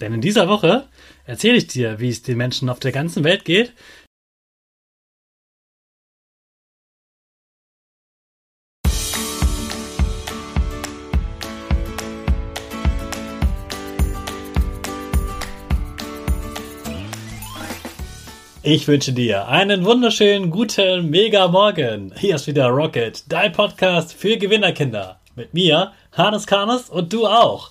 Denn in dieser Woche erzähle ich dir, wie es den Menschen auf der ganzen Welt geht, Ich wünsche dir einen wunderschönen guten Mega Morgen. Hier ist wieder Rocket, dein Podcast für Gewinnerkinder. Mit mir, Hannes Karnes und du auch.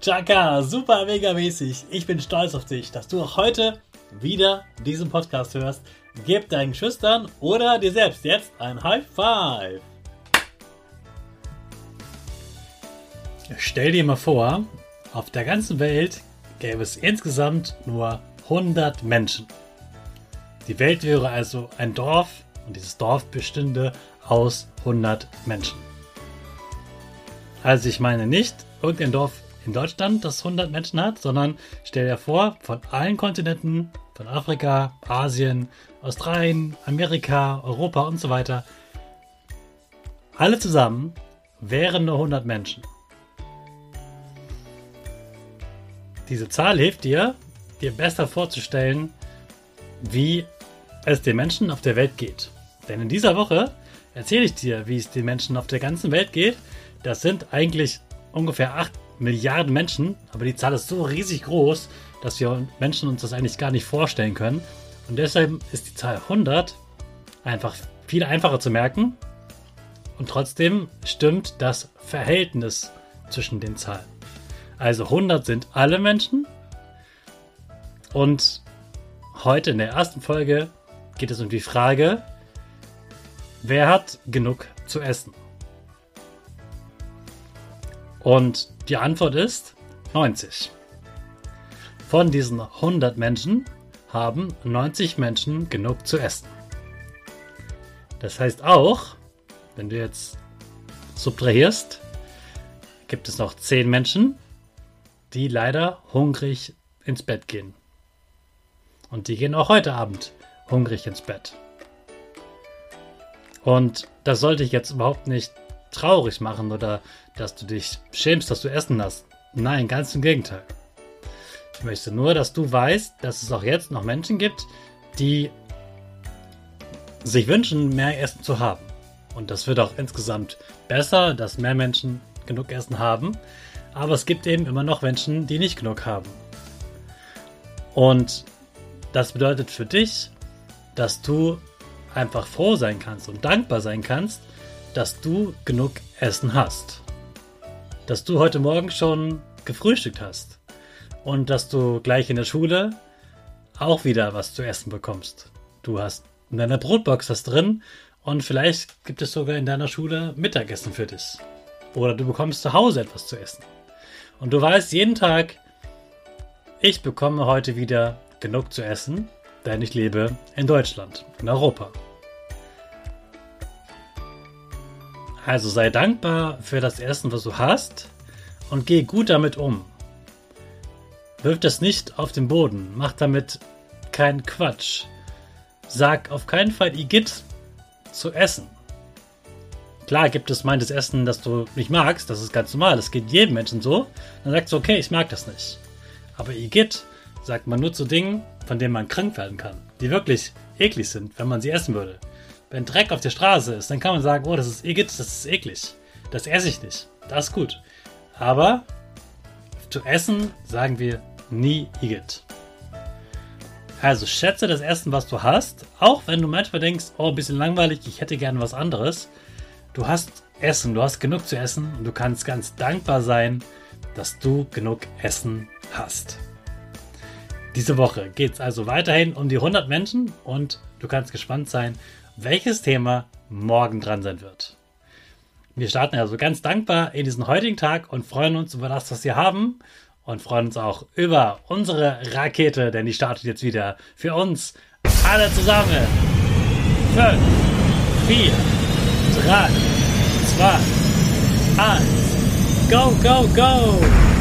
Chaka, super mega mäßig. Ich bin stolz auf dich, dass du auch heute wieder diesen Podcast hörst. Gib deinen Schüchtern oder dir selbst jetzt ein High Five. Stell dir mal vor, auf der ganzen Welt gäbe es insgesamt nur 100 Menschen. Die Welt wäre also ein Dorf und dieses Dorf bestünde aus 100 Menschen. Also ich meine nicht irgendein Dorf in Deutschland, das 100 Menschen hat, sondern stell dir vor, von allen Kontinenten, von Afrika, Asien, Australien, Amerika, Europa und so weiter, alle zusammen wären nur 100 Menschen. Diese Zahl hilft dir, dir besser vorzustellen, wie es den Menschen auf der Welt geht. Denn in dieser Woche erzähle ich dir, wie es den Menschen auf der ganzen Welt geht. Das sind eigentlich ungefähr 8 Milliarden Menschen, aber die Zahl ist so riesig groß, dass wir Menschen uns das eigentlich gar nicht vorstellen können. Und deshalb ist die Zahl 100 einfach viel einfacher zu merken. Und trotzdem stimmt das Verhältnis zwischen den Zahlen. Also 100 sind alle Menschen. Und heute in der ersten Folge geht es um die Frage, wer hat genug zu essen? Und die Antwort ist 90. Von diesen 100 Menschen haben 90 Menschen genug zu essen. Das heißt auch, wenn du jetzt subtrahierst, gibt es noch 10 Menschen, die leider hungrig ins Bett gehen. Und die gehen auch heute Abend hungrig ins Bett. Und das sollte ich jetzt überhaupt nicht traurig machen oder dass du dich schämst, dass du Essen hast. Nein, ganz im Gegenteil. Ich möchte nur, dass du weißt, dass es auch jetzt noch Menschen gibt, die sich wünschen, mehr Essen zu haben. Und das wird auch insgesamt besser, dass mehr Menschen genug Essen haben. Aber es gibt eben immer noch Menschen, die nicht genug haben. Und das bedeutet für dich, dass du einfach froh sein kannst und dankbar sein kannst, dass du genug Essen hast. dass du heute Morgen schon gefrühstückt hast und dass du gleich in der Schule auch wieder was zu essen bekommst. Du hast in deiner Brotbox das drin und vielleicht gibt es sogar in deiner Schule Mittagessen für dich. Oder du bekommst zu Hause etwas zu essen. Und du weißt jeden Tag, ich bekomme heute wieder genug zu essen, denn ich lebe in Deutschland, in Europa. Also sei dankbar für das Essen, was du hast und geh gut damit um. Wirf das nicht auf den Boden, mach damit keinen Quatsch. Sag auf keinen Fall Igitt zu essen. Klar gibt es manches Essen, das du nicht magst, das ist ganz normal, das geht jedem Menschen so. Dann sagst du, okay, ich mag das nicht. Aber Igitt sagt man nur zu Dingen, von denen man krank werden kann, die wirklich eklig sind, wenn man sie essen würde. Wenn Dreck auf der Straße ist, dann kann man sagen, oh, das ist Igitt, das ist eklig. Das esse ich nicht. Das ist gut. Aber zu essen sagen wir nie Igitt. Also schätze das Essen, was du hast, auch wenn du manchmal denkst, oh, ein bisschen langweilig, ich hätte gerne was anderes. Du hast Essen, du hast genug zu essen und du kannst ganz dankbar sein, dass du genug Essen hast. Diese Woche geht es also weiterhin um die 100 Menschen und du kannst gespannt sein, welches Thema morgen dran sein wird. Wir starten also ganz dankbar in diesen heutigen Tag und freuen uns über das, was wir haben und freuen uns auch über unsere Rakete, denn die startet jetzt wieder für uns alle zusammen. 5, 4, 3, 2, 1, go, go, go!